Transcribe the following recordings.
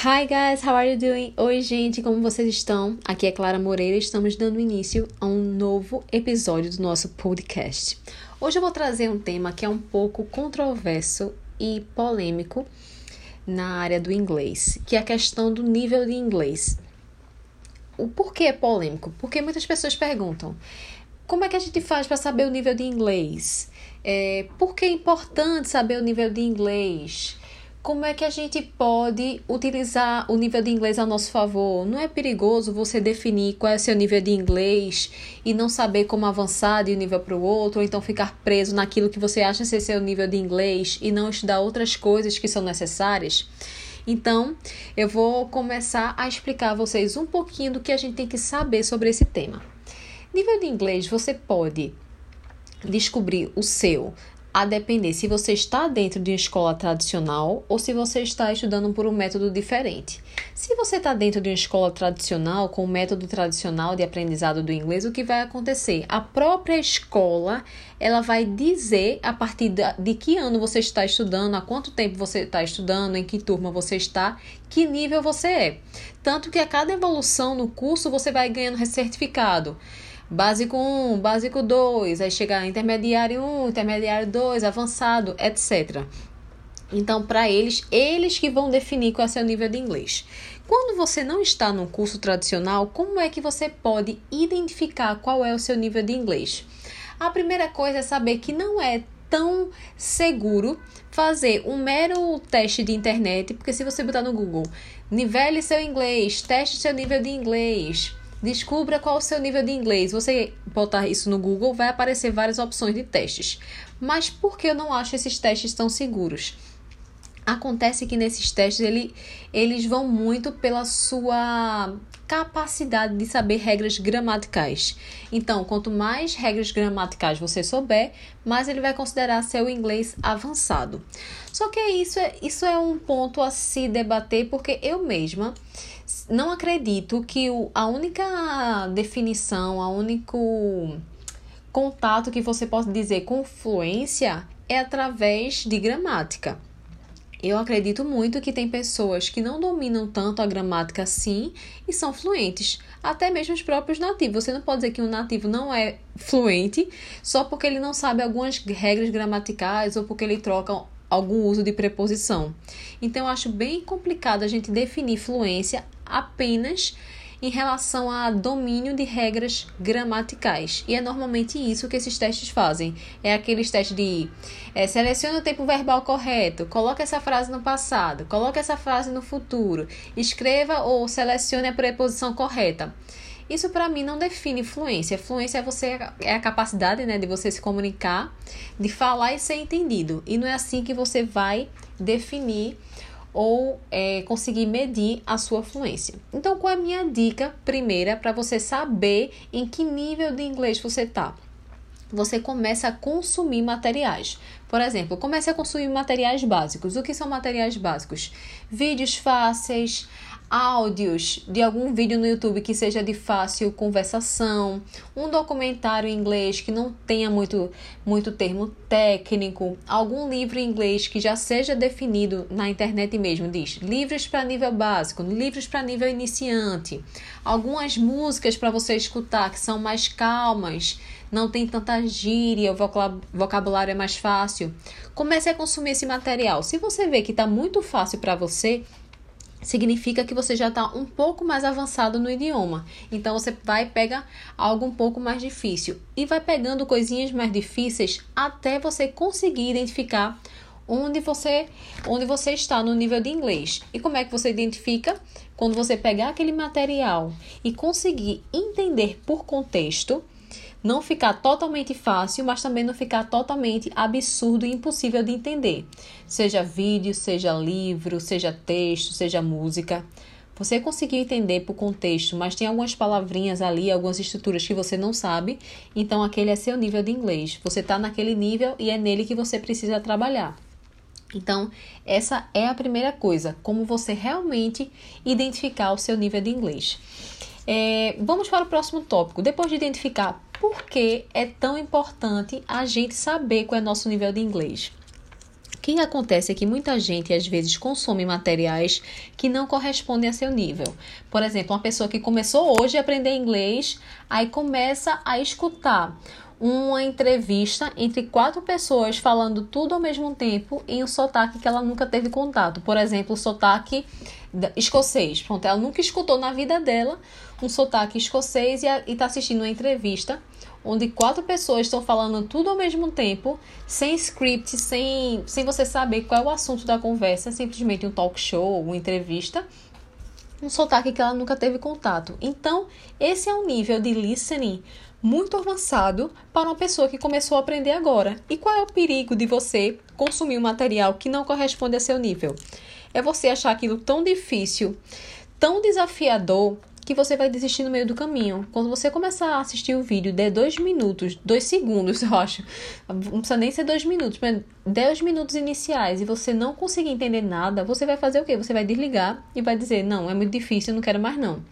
Hi guys, how are you doing? Oi gente, como vocês estão? Aqui é Clara Moreira e estamos dando início a um novo episódio do nosso podcast. Hoje eu vou trazer um tema que é um pouco controverso e polêmico na área do inglês, que é a questão do nível de inglês. O porquê é polêmico? Porque muitas pessoas perguntam: como é que a gente faz para saber o nível de inglês? É, por que é importante saber o nível de inglês? Como é que a gente pode utilizar o nível de inglês a nosso favor? Não é perigoso você definir qual é o seu nível de inglês e não saber como avançar de um nível para o outro, ou então ficar preso naquilo que você acha ser seu nível de inglês e não estudar outras coisas que são necessárias? Então, eu vou começar a explicar a vocês um pouquinho do que a gente tem que saber sobre esse tema. Nível de inglês, você pode descobrir o seu a depender se você está dentro de uma escola tradicional ou se você está estudando por um método diferente. Se você está dentro de uma escola tradicional, com o método tradicional de aprendizado do inglês, o que vai acontecer? A própria escola ela vai dizer a partir de que ano você está estudando, há quanto tempo você está estudando, em que turma você está, que nível você é. Tanto que a cada evolução no curso você vai ganhando certificado básico 1, básico 2, aí chega intermediário 1, intermediário 2, avançado, etc. Então, para eles, eles que vão definir qual é o seu nível de inglês. Quando você não está num curso tradicional, como é que você pode identificar qual é o seu nível de inglês? A primeira coisa é saber que não é tão seguro fazer um mero teste de internet, porque se você botar no Google, nivele seu inglês, teste seu nível de inglês, Descubra qual o seu nível de inglês. Você botar isso no Google, vai aparecer várias opções de testes. Mas por que eu não acho esses testes tão seguros? Acontece que nesses testes ele, eles vão muito pela sua capacidade de saber regras gramaticais. Então, quanto mais regras gramaticais você souber, mais ele vai considerar seu inglês avançado. Só que isso é, isso é um ponto a se debater, porque eu mesma não acredito que o, a única definição, a único contato que você pode dizer com fluência é através de gramática. Eu acredito muito que tem pessoas que não dominam tanto a gramática assim e são fluentes, até mesmo os próprios nativos. Você não pode dizer que um nativo não é fluente só porque ele não sabe algumas regras gramaticais ou porque ele troca algum uso de preposição. Então, eu acho bem complicado a gente definir fluência apenas em relação a domínio de regras gramaticais. E é normalmente isso que esses testes fazem. É aqueles testes de é, selecione o tempo verbal correto, coloque essa frase no passado, coloque essa frase no futuro, escreva ou selecione a preposição correta. Isso para mim não define fluência. Fluência é você é a capacidade, né, de você se comunicar, de falar e ser entendido. E não é assim que você vai definir ou é, conseguir medir a sua fluência. Então, qual é a minha dica primeira para você saber em que nível de inglês você está? Você começa a consumir materiais. Por exemplo, comece a consumir materiais básicos. O que são materiais básicos? Vídeos fáceis, áudios de algum vídeo no YouTube que seja de fácil conversação, um documentário em inglês que não tenha muito, muito termo técnico, algum livro em inglês que já seja definido na internet mesmo, diz livros para nível básico, livros para nível iniciante, algumas músicas para você escutar que são mais calmas, não tem tanta gíria, o vocabulário é mais fácil. Comece a consumir esse material. Se você vê que está muito fácil para você, significa que você já está um pouco mais avançado no idioma. Então você vai pegar algo um pouco mais difícil e vai pegando coisinhas mais difíceis até você conseguir identificar onde você onde você está no nível de inglês. E como é que você identifica? Quando você pegar aquele material e conseguir entender por contexto não ficar totalmente fácil, mas também não ficar totalmente absurdo e impossível de entender. Seja vídeo, seja livro, seja texto, seja música. Você conseguiu entender por contexto, mas tem algumas palavrinhas ali, algumas estruturas que você não sabe, então aquele é seu nível de inglês. Você está naquele nível e é nele que você precisa trabalhar. Então, essa é a primeira coisa, como você realmente identificar o seu nível de inglês. É, vamos para o próximo tópico. Depois de identificar por que é tão importante a gente saber qual é nosso nível de inglês. O que acontece é que muita gente às vezes consome materiais que não correspondem a seu nível. Por exemplo, uma pessoa que começou hoje a aprender inglês, aí começa a escutar uma entrevista entre quatro pessoas falando tudo ao mesmo tempo em um sotaque que ela nunca teve contato. Por exemplo, o sotaque escocês. Pronto, ela nunca escutou na vida dela um sotaque escocês e está assistindo uma entrevista onde quatro pessoas estão falando tudo ao mesmo tempo, sem script, sem, sem você saber qual é o assunto da conversa, simplesmente um talk show, uma entrevista, um sotaque que ela nunca teve contato. Então, esse é um nível de listening muito avançado para uma pessoa que começou a aprender agora. E qual é o perigo de você consumir um material que não corresponde a seu nível? É você achar aquilo tão difícil, tão desafiador, que você vai desistir no meio do caminho. Quando você começar a assistir o vídeo de dois minutos, dois segundos, eu acho, não precisa nem ser dois minutos, mas dez minutos iniciais e você não conseguir entender nada, você vai fazer o quê? Você vai desligar e vai dizer: Não, é muito difícil, não quero mais não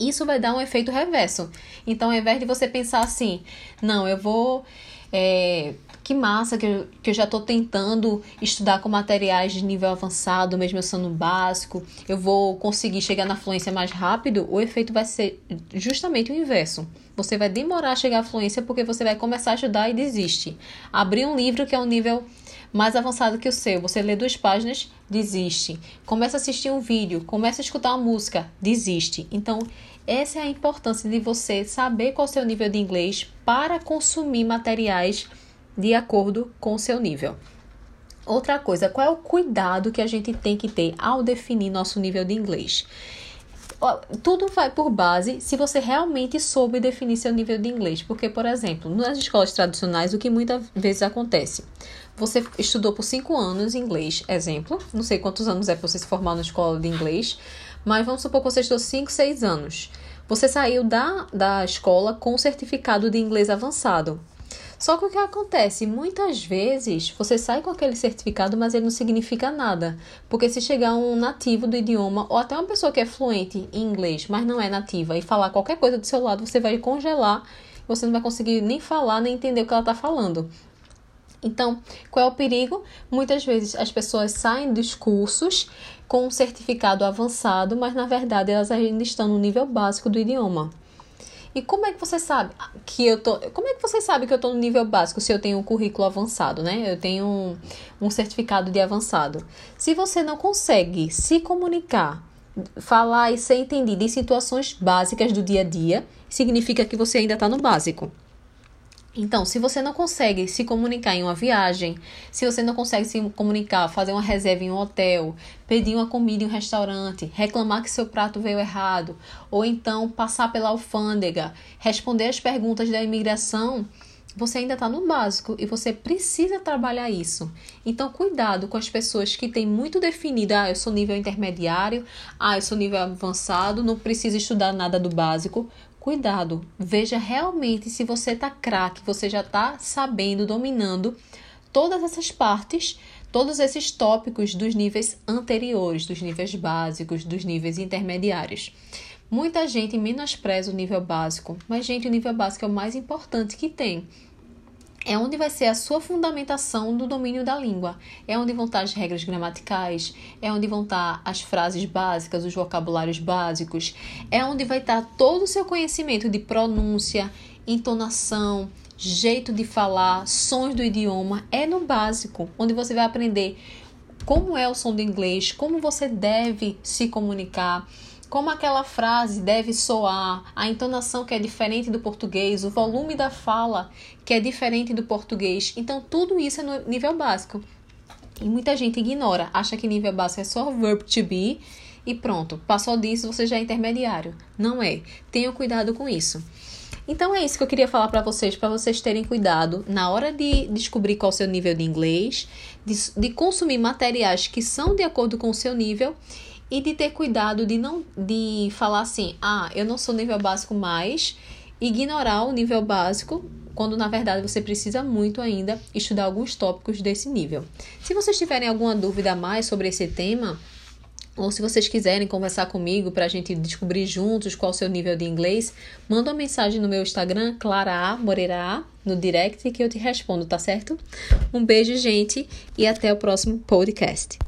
isso vai dar um efeito reverso. Então, ao invés de você pensar assim, não, eu vou. É, que massa que eu, que eu já estou tentando estudar com materiais de nível avançado, mesmo eu sendo básico, eu vou conseguir chegar na fluência mais rápido, o efeito vai ser justamente o inverso. Você vai demorar a chegar à fluência porque você vai começar a estudar e desiste. Abrir um livro que é um nível mais avançado que o seu. Você lê duas páginas, desiste. Começa a assistir um vídeo, começa a escutar uma música, desiste. Então, essa é a importância de você saber qual é o seu nível de inglês para consumir materiais de acordo com o seu nível. Outra coisa, qual é o cuidado que a gente tem que ter ao definir nosso nível de inglês? Tudo vai por base se você realmente soube definir seu nível de inglês. Porque, por exemplo, nas escolas tradicionais, o que muitas vezes acontece? Você estudou por cinco anos inglês, exemplo. Não sei quantos anos é para você se formar na escola de inglês, mas vamos supor que você estudou cinco, seis anos. Você saiu da, da escola com certificado de inglês avançado. Só que o que acontece? Muitas vezes você sai com aquele certificado, mas ele não significa nada. Porque se chegar um nativo do idioma, ou até uma pessoa que é fluente em inglês, mas não é nativa, e falar qualquer coisa do seu lado, você vai congelar, você não vai conseguir nem falar, nem entender o que ela está falando. Então, qual é o perigo? Muitas vezes as pessoas saem dos cursos com um certificado avançado, mas na verdade elas ainda estão no nível básico do idioma. E como é que você sabe que eu tô. Como é que você sabe que eu tô no nível básico se eu tenho um currículo avançado, né? Eu tenho um, um certificado de avançado. Se você não consegue se comunicar, falar e ser entendido em situações básicas do dia a dia, significa que você ainda está no básico. Então, se você não consegue se comunicar em uma viagem, se você não consegue se comunicar, fazer uma reserva em um hotel, pedir uma comida em um restaurante, reclamar que seu prato veio errado, ou então passar pela alfândega, responder as perguntas da imigração, você ainda está no básico e você precisa trabalhar isso. Então, cuidado com as pessoas que têm muito definido: ah, eu sou nível intermediário, ah, eu sou nível avançado, não preciso estudar nada do básico cuidado, veja realmente se você tá craque, você já tá sabendo, dominando todas essas partes, todos esses tópicos dos níveis anteriores, dos níveis básicos, dos níveis intermediários. Muita gente menospreza o nível básico, mas gente, o nível básico é o mais importante que tem é onde vai ser a sua fundamentação do domínio da língua. É onde vão estar as regras gramaticais, é onde vão estar as frases básicas, os vocabulários básicos, é onde vai estar todo o seu conhecimento de pronúncia, entonação, jeito de falar, sons do idioma. É no básico, onde você vai aprender como é o som do inglês, como você deve se comunicar como aquela frase deve soar, a entonação que é diferente do português, o volume da fala que é diferente do português. Então, tudo isso é no nível básico. E muita gente ignora, acha que nível básico é só verb to be e pronto, passou disso você já é intermediário. Não é. Tenha cuidado com isso. Então é isso que eu queria falar para vocês, para vocês terem cuidado na hora de descobrir qual é o seu nível de inglês, de, de consumir materiais que são de acordo com o seu nível e de ter cuidado de não de falar assim, ah, eu não sou nível básico mais, ignorar o nível básico, quando na verdade você precisa muito ainda estudar alguns tópicos desse nível. Se vocês tiverem alguma dúvida a mais sobre esse tema, Ou se vocês quiserem conversar comigo para a gente descobrir juntos qual o seu nível de inglês, manda uma mensagem no meu Instagram, Clara Moreira no direct que eu te respondo, tá certo? Um beijo, gente, e até o próximo podcast.